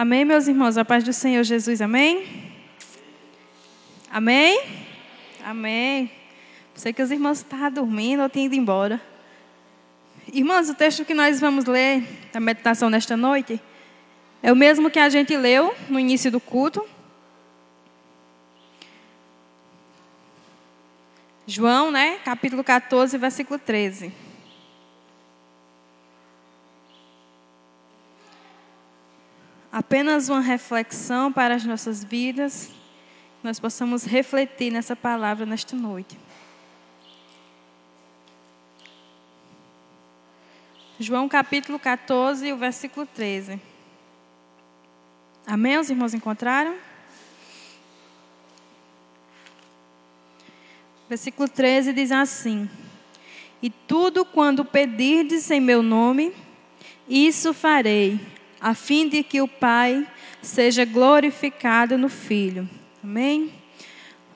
Amém, meus irmãos? A paz do Senhor Jesus, amém? Amém? Amém. Sei que os irmãos estavam dormindo ou tinham ido embora. Irmãos, o texto que nós vamos ler, a meditação nesta noite, é o mesmo que a gente leu no início do culto. João, né? Capítulo 14, versículo 13. Apenas uma reflexão para as nossas vidas, nós possamos refletir nessa palavra nesta noite. João capítulo 14, o versículo 13. Amém? Os irmãos encontraram? Versículo 13 diz assim: E tudo quando pedirdes em meu nome, isso farei, a fim de que o Pai seja glorificado no Filho. Amém?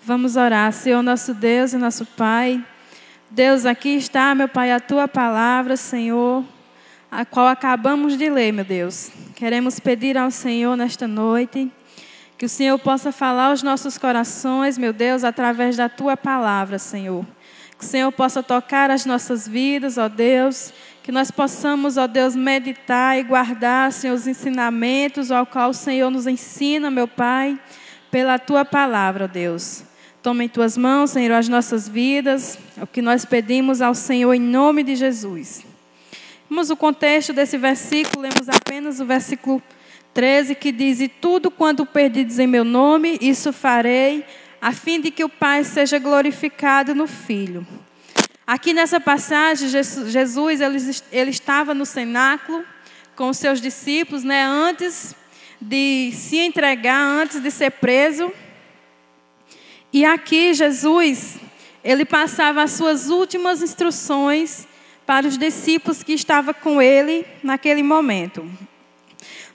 Vamos orar. Senhor nosso Deus e nosso Pai. Deus, aqui está, meu Pai, a tua palavra, Senhor, a qual acabamos de ler, meu Deus. Queremos pedir ao Senhor nesta noite que o Senhor possa falar aos nossos corações, meu Deus, através da tua palavra, Senhor. Que o Senhor possa tocar as nossas vidas, ó Deus que nós possamos, ó Deus, meditar e guardar, Senhor, os ensinamentos ao qual o Senhor nos ensina, meu Pai, pela tua palavra, ó Deus. Toma em tuas mãos, Senhor, as nossas vidas, o que nós pedimos ao Senhor em nome de Jesus. Vamos o contexto desse versículo, lemos apenas o versículo 13 que diz: E tudo quanto perdides em meu nome, isso farei, a fim de que o Pai seja glorificado no Filho. Aqui nessa passagem, Jesus ele, ele estava no cenáculo com os seus discípulos, né, antes de se entregar, antes de ser preso. E aqui Jesus, ele passava as suas últimas instruções para os discípulos que estavam com ele naquele momento.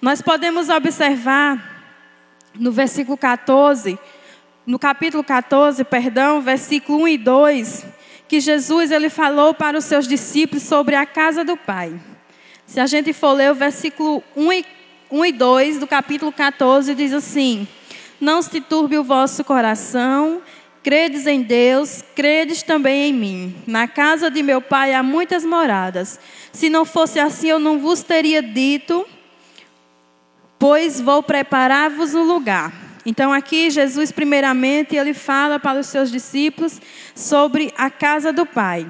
Nós podemos observar no versículo 14, no capítulo 14, perdão, versículo 1 e 2, que Jesus ele falou para os seus discípulos sobre a casa do Pai. Se a gente for ler o versículo 1 e, 1 e 2 do capítulo 14, diz assim: Não se turbe o vosso coração, credes em Deus, credes também em mim. Na casa de meu Pai há muitas moradas. Se não fosse assim, eu não vos teria dito, pois vou preparar-vos um lugar. Então aqui Jesus primeiramente ele fala para os seus discípulos sobre a casa do Pai.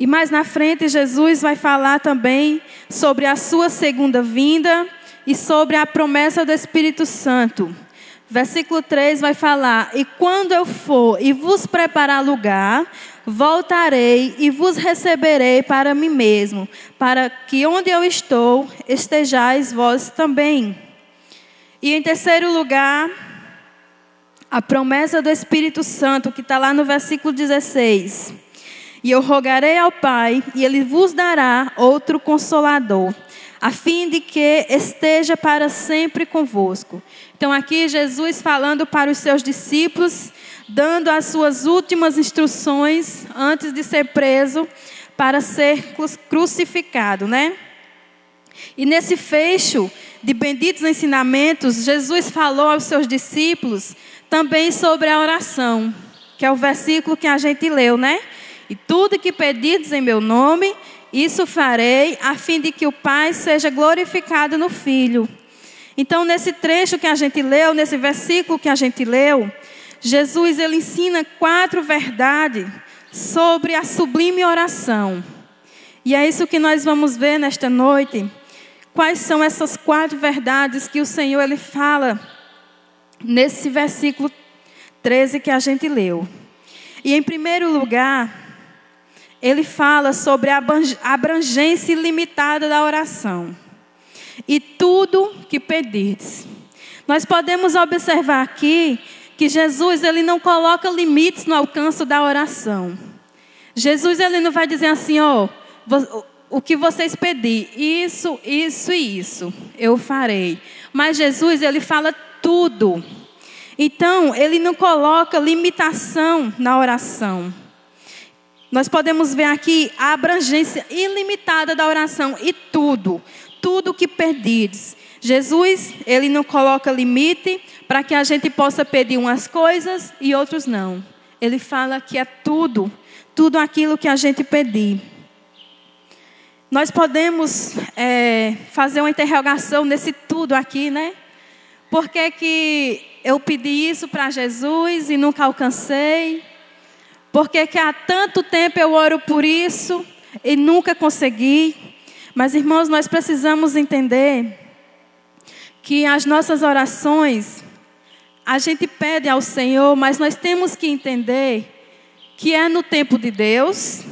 E mais na frente Jesus vai falar também sobre a sua segunda vinda e sobre a promessa do Espírito Santo. Versículo 3 vai falar: E quando eu for e vos preparar lugar, voltarei e vos receberei para mim mesmo, para que onde eu estou estejais vós também. E em terceiro lugar, a promessa do Espírito Santo, que está lá no versículo 16. E eu rogarei ao Pai, e Ele vos dará outro consolador, a fim de que esteja para sempre convosco. Então, aqui Jesus falando para os seus discípulos, dando as suas últimas instruções antes de ser preso para ser crucificado, né? E nesse fecho de benditos ensinamentos, Jesus falou aos seus discípulos também sobre a oração, que é o versículo que a gente leu, né? E tudo que pedides em meu nome, isso farei, a fim de que o Pai seja glorificado no Filho. Então, nesse trecho que a gente leu, nesse versículo que a gente leu, Jesus ele ensina quatro verdades sobre a sublime oração. E é isso que nós vamos ver nesta noite quais são essas quatro verdades que o Senhor ele fala nesse versículo 13 que a gente leu. E em primeiro lugar, ele fala sobre a abrangência ilimitada da oração. E tudo que pedirdes. Nós podemos observar aqui que Jesus ele não coloca limites no alcance da oração. Jesus ele não vai dizer assim, ó, o que vocês pedir, isso, isso e isso, eu farei. Mas Jesus, ele fala tudo. Então, ele não coloca limitação na oração. Nós podemos ver aqui a abrangência ilimitada da oração e tudo, tudo que pedires. Jesus, ele não coloca limite para que a gente possa pedir umas coisas e outros não. Ele fala que é tudo, tudo aquilo que a gente pedir. Nós podemos é, fazer uma interrogação nesse tudo aqui, né? Por que, que eu pedi isso para Jesus e nunca alcancei? Por que, que há tanto tempo eu oro por isso e nunca consegui? Mas, irmãos, nós precisamos entender que as nossas orações, a gente pede ao Senhor, mas nós temos que entender que é no tempo de Deus,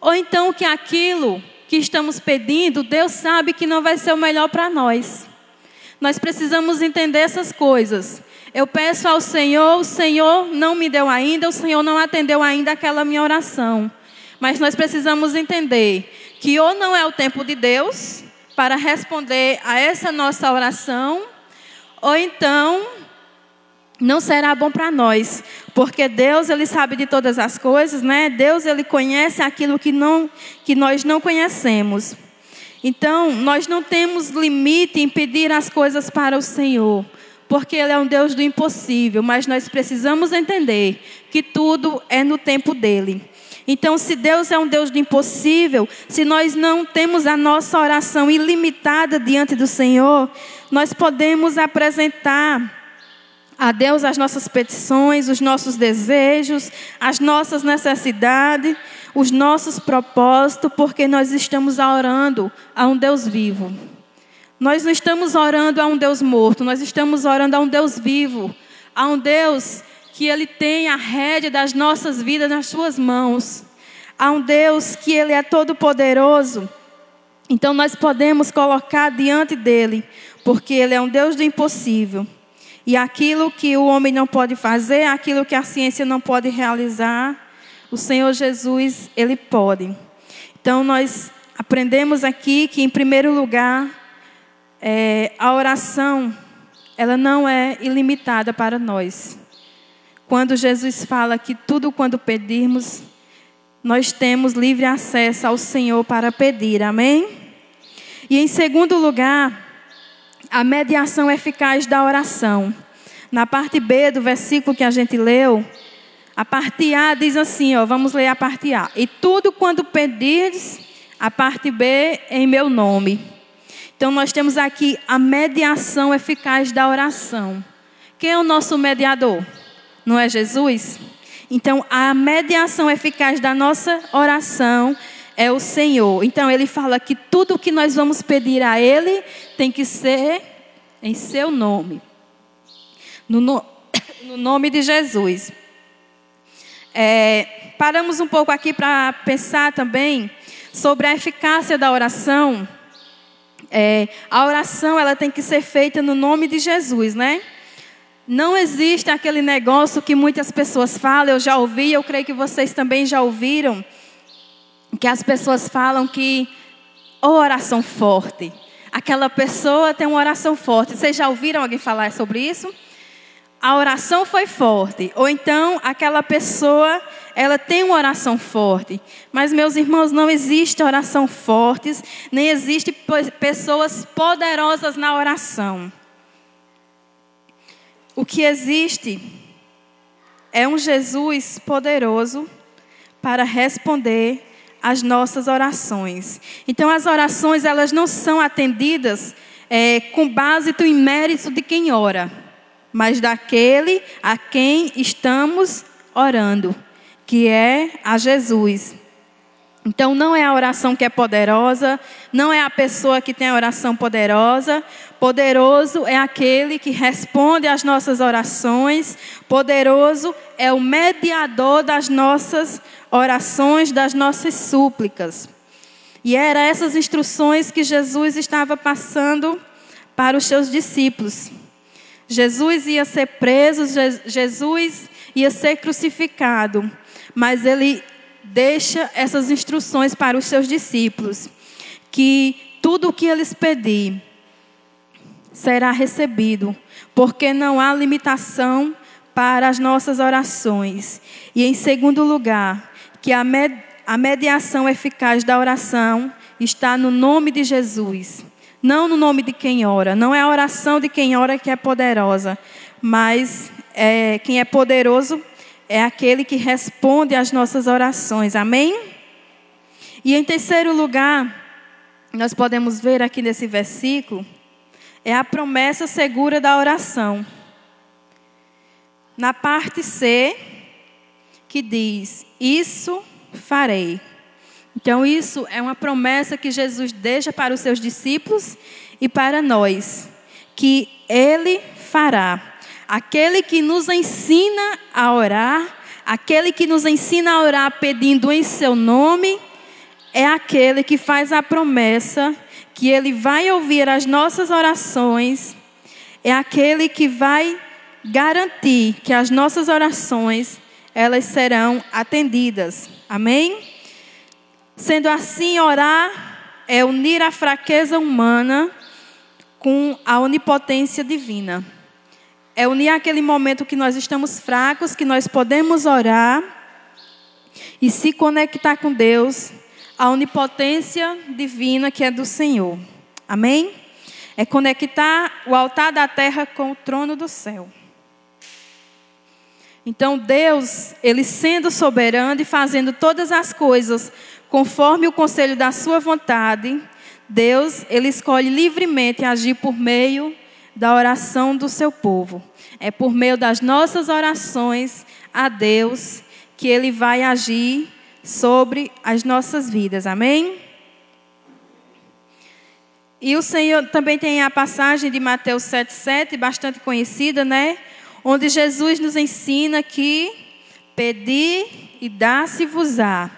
ou então que aquilo que estamos pedindo, Deus sabe que não vai ser o melhor para nós. Nós precisamos entender essas coisas. Eu peço ao Senhor, o Senhor não me deu ainda, o Senhor não atendeu ainda aquela minha oração. Mas nós precisamos entender que ou não é o tempo de Deus para responder a essa nossa oração, ou então não será bom para nós, porque Deus ele sabe de todas as coisas, né? Deus ele conhece aquilo que não que nós não conhecemos. Então, nós não temos limite em pedir as coisas para o Senhor, porque ele é um Deus do impossível, mas nós precisamos entender que tudo é no tempo dele. Então, se Deus é um Deus do impossível, se nós não temos a nossa oração ilimitada diante do Senhor, nós podemos apresentar a Deus as nossas petições, os nossos desejos, as nossas necessidades, os nossos propósitos, porque nós estamos orando a um Deus vivo. Nós não estamos orando a um Deus morto, nós estamos orando a um Deus vivo, a um Deus que Ele tem a rédea das nossas vidas nas Suas mãos, a um Deus que Ele é todo-poderoso. Então nós podemos colocar diante dele, porque Ele é um Deus do impossível. E aquilo que o homem não pode fazer, aquilo que a ciência não pode realizar, o Senhor Jesus, Ele pode. Então, nós aprendemos aqui que, em primeiro lugar, é, a oração, ela não é ilimitada para nós. Quando Jesus fala que tudo quando pedirmos, nós temos livre acesso ao Senhor para pedir, amém? E em segundo lugar, a mediação eficaz da oração. Na parte B do versículo que a gente leu, a parte A diz assim, ó, vamos ler a parte A. E tudo quando pedirdes, a parte B em meu nome. Então nós temos aqui a mediação eficaz da oração. Quem é o nosso mediador? Não é Jesus? Então a mediação eficaz da nossa oração é o Senhor. Então ele fala que tudo que nós vamos pedir a Ele tem que ser em seu nome. No, no, no nome de Jesus. É, paramos um pouco aqui para pensar também sobre a eficácia da oração. É, a oração ela tem que ser feita no nome de Jesus, né? Não existe aquele negócio que muitas pessoas falam, eu já ouvi, eu creio que vocês também já ouviram, que as pessoas falam que oh, oração forte. Aquela pessoa tem uma oração forte. Vocês já ouviram alguém falar sobre isso? A oração foi forte, ou então aquela pessoa, ela tem uma oração forte. Mas meus irmãos, não existe oração fortes, nem existe pessoas poderosas na oração. O que existe é um Jesus poderoso para responder as nossas orações. Então, as orações elas não são atendidas é, com base em mérito de quem ora, mas daquele a quem estamos orando, que é a Jesus. Então, não é a oração que é poderosa, não é a pessoa que tem a oração poderosa. Poderoso é aquele que responde às nossas orações. Poderoso é o mediador das nossas orações, das nossas súplicas. E eram essas instruções que Jesus estava passando para os seus discípulos. Jesus ia ser preso, Jesus ia ser crucificado, mas ele deixa essas instruções para os seus discípulos, que tudo o que eles pedirem será recebido, porque não há limitação para as nossas orações. E em segundo lugar, que a, med a mediação eficaz da oração está no nome de Jesus. Não no nome de quem ora. Não é a oração de quem ora que é poderosa, mas é, quem é poderoso é aquele que responde às nossas orações. Amém? E em terceiro lugar, nós podemos ver aqui nesse versículo, é a promessa segura da oração. Na parte C, que diz: Isso farei. Então, isso é uma promessa que Jesus deixa para os seus discípulos e para nós, que Ele fará. Aquele que nos ensina a orar, aquele que nos ensina a orar pedindo em Seu nome, é aquele que faz a promessa que Ele vai ouvir as nossas orações, é aquele que vai garantir que as nossas orações elas serão atendidas. Amém? Sendo assim, orar é unir a fraqueza humana com a onipotência divina. É unir aquele momento que nós estamos fracos, que nós podemos orar e se conectar com Deus, a onipotência divina que é do Senhor. Amém? É conectar o altar da terra com o trono do céu. Então Deus, ele sendo soberano e fazendo todas as coisas conforme o conselho da sua vontade, Deus, ele escolhe livremente agir por meio da oração do seu povo. É por meio das nossas orações a Deus que ele vai agir sobre as nossas vidas. Amém? E o Senhor também tem a passagem de Mateus 7,7, bastante conhecida, né? Onde Jesus nos ensina que pedi e dá-se-vos-á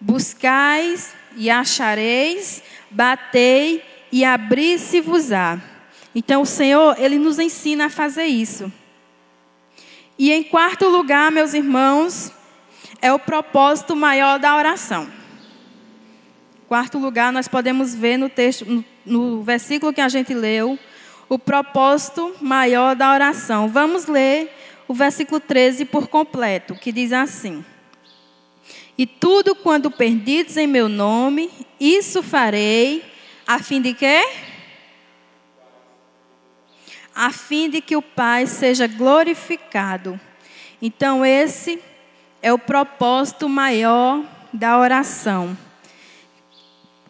Buscais e achareis, batei e abri-se-vos-á. Então o Senhor, ele nos ensina a fazer isso. E em quarto lugar, meus irmãos, é o propósito maior da oração. Quarto lugar, nós podemos ver no texto, no, versículo que a gente leu, o propósito maior da oração. Vamos ler o versículo 13 por completo, que diz assim: e tudo quando perdidos em meu nome, isso farei, a fim de quê? A fim de que o Pai seja glorificado. Então, esse é o propósito maior da oração.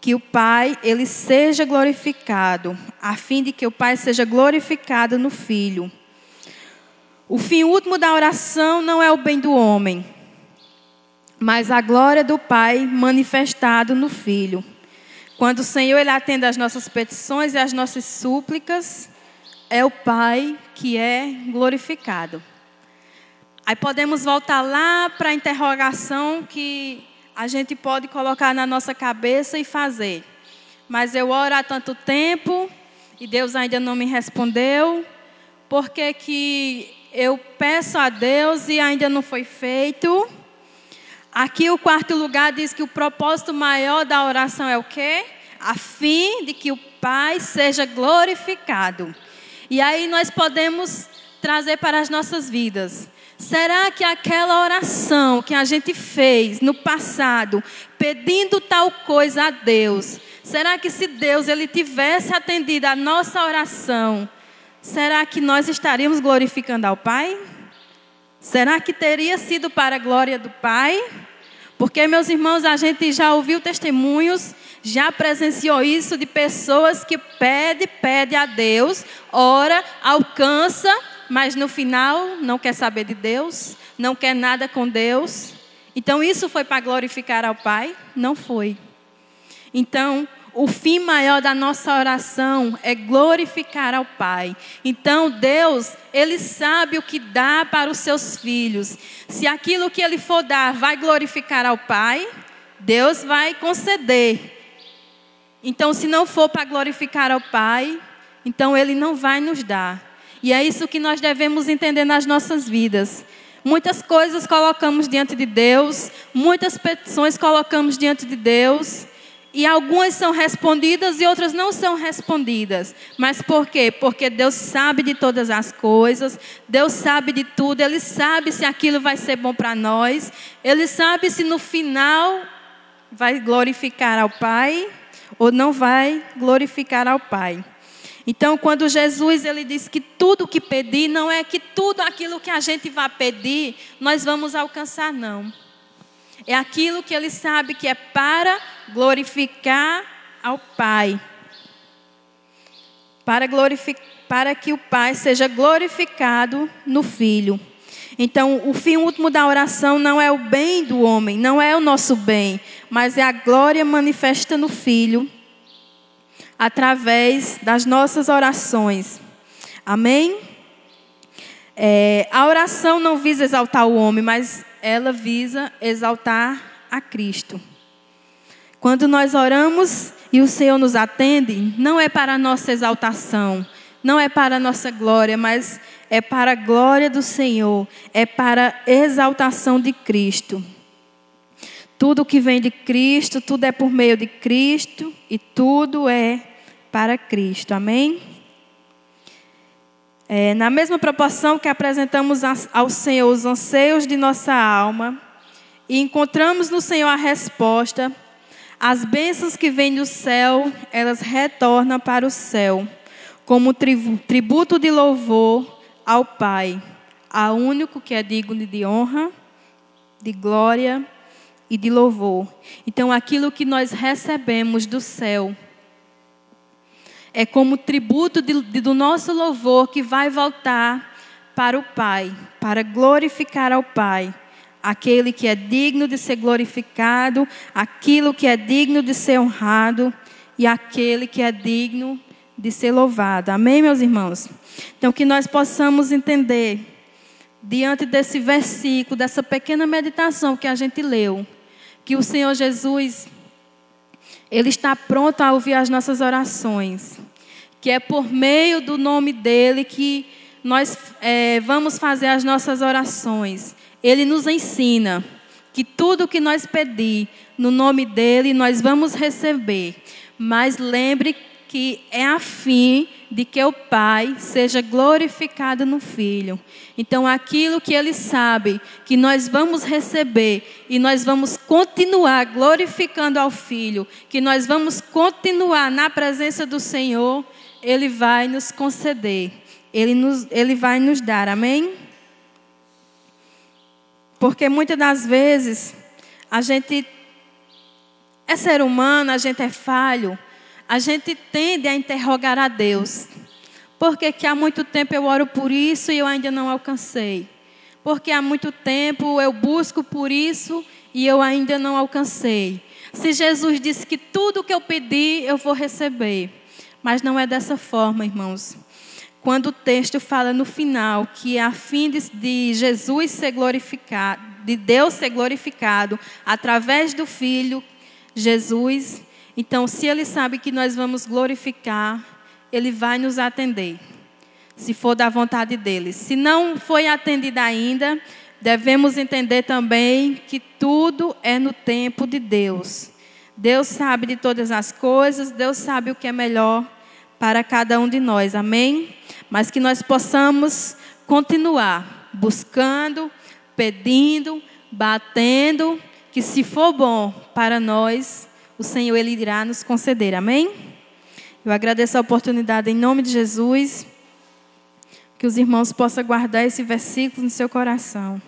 Que o Pai, ele seja glorificado, a fim de que o Pai seja glorificado no Filho. O fim último da oração não é o bem do homem, mas a glória do Pai manifestado no Filho. Quando o Senhor ele atende às nossas petições e às nossas súplicas, é o Pai que é glorificado. Aí podemos voltar lá para a interrogação que a gente pode colocar na nossa cabeça e fazer. Mas eu oro há tanto tempo e Deus ainda não me respondeu. Por que, que eu peço a Deus e ainda não foi feito? Aqui o quarto lugar diz que o propósito maior da oração é o quê? A fim de que o Pai seja glorificado. E aí nós podemos trazer para as nossas vidas. Será que aquela oração que a gente fez no passado, pedindo tal coisa a Deus, será que se Deus ele tivesse atendido a nossa oração, será que nós estaríamos glorificando ao Pai? Será que teria sido para a glória do Pai? Porque, meus irmãos, a gente já ouviu testemunhos, já presenciou isso de pessoas que pede, pede a Deus, ora, alcança, mas no final não quer saber de Deus, não quer nada com Deus. Então, isso foi para glorificar ao Pai? Não foi. Então, o fim maior da nossa oração é glorificar ao Pai. Então, Deus, Ele sabe o que dá para os seus filhos. Se aquilo que Ele for dar vai glorificar ao Pai, Deus vai conceder. Então, se não for para glorificar ao Pai, então Ele não vai nos dar. E é isso que nós devemos entender nas nossas vidas. Muitas coisas colocamos diante de Deus, muitas petições colocamos diante de Deus. E algumas são respondidas e outras não são respondidas. Mas por quê? Porque Deus sabe de todas as coisas, Deus sabe de tudo, Ele sabe se aquilo vai ser bom para nós, Ele sabe se no final vai glorificar ao Pai ou não vai glorificar ao Pai. Então, quando Jesus ele diz que tudo que pedir, não é que tudo aquilo que a gente vai pedir, nós vamos alcançar, não. É aquilo que ele sabe que é para glorificar ao Pai. Para, glorificar, para que o Pai seja glorificado no Filho. Então, o fim último da oração não é o bem do homem, não é o nosso bem, mas é a glória manifesta no Filho, através das nossas orações. Amém? É, a oração não visa exaltar o homem, mas ela visa exaltar a Cristo. Quando nós oramos e o Senhor nos atende, não é para a nossa exaltação, não é para a nossa glória, mas é para a glória do Senhor, é para a exaltação de Cristo. Tudo que vem de Cristo, tudo é por meio de Cristo e tudo é para Cristo. Amém? É, na mesma proporção que apresentamos ao Senhor os anseios de nossa alma e encontramos no Senhor a resposta, as bênçãos que vêm do céu, elas retornam para o céu, como tributo de louvor ao Pai, a único que é digno de honra, de glória e de louvor. Então, aquilo que nós recebemos do céu é como tributo de, de, do nosso louvor que vai voltar para o Pai, para glorificar ao Pai. Aquele que é digno de ser glorificado, aquilo que é digno de ser honrado e aquele que é digno de ser louvado. Amém, meus irmãos? Então, que nós possamos entender, diante desse versículo, dessa pequena meditação que a gente leu, que o Senhor Jesus, Ele está pronto a ouvir as nossas orações, que é por meio do nome dEle que nós é, vamos fazer as nossas orações. Ele nos ensina que tudo que nós pedir no nome dEle, nós vamos receber. Mas lembre que é a fim de que o Pai seja glorificado no Filho. Então, aquilo que Ele sabe que nós vamos receber e nós vamos continuar glorificando ao Filho, que nós vamos continuar na presença do Senhor, Ele vai nos conceder, Ele, nos, Ele vai nos dar, amém? Porque muitas das vezes a gente é ser humano, a gente é falho a gente tende a interrogar a Deus. Porque que há muito tempo eu oro por isso e eu ainda não alcancei. Porque há muito tempo eu busco por isso e eu ainda não alcancei. Se Jesus disse que tudo que eu pedi eu vou receber. Mas não é dessa forma, irmãos. Quando o texto fala no final que a fim de, de Jesus ser glorificado, de Deus ser glorificado através do Filho Jesus, então, se Ele sabe que nós vamos glorificar, Ele vai nos atender, se for da vontade dEle. Se não foi atendida ainda, devemos entender também que tudo é no tempo de Deus. Deus sabe de todas as coisas, Deus sabe o que é melhor para cada um de nós, amém? Mas que nós possamos continuar buscando, pedindo, batendo, que se for bom para nós, o Senhor ele irá nos conceder. Amém? Eu agradeço a oportunidade em nome de Jesus. Que os irmãos possam guardar esse versículo no seu coração.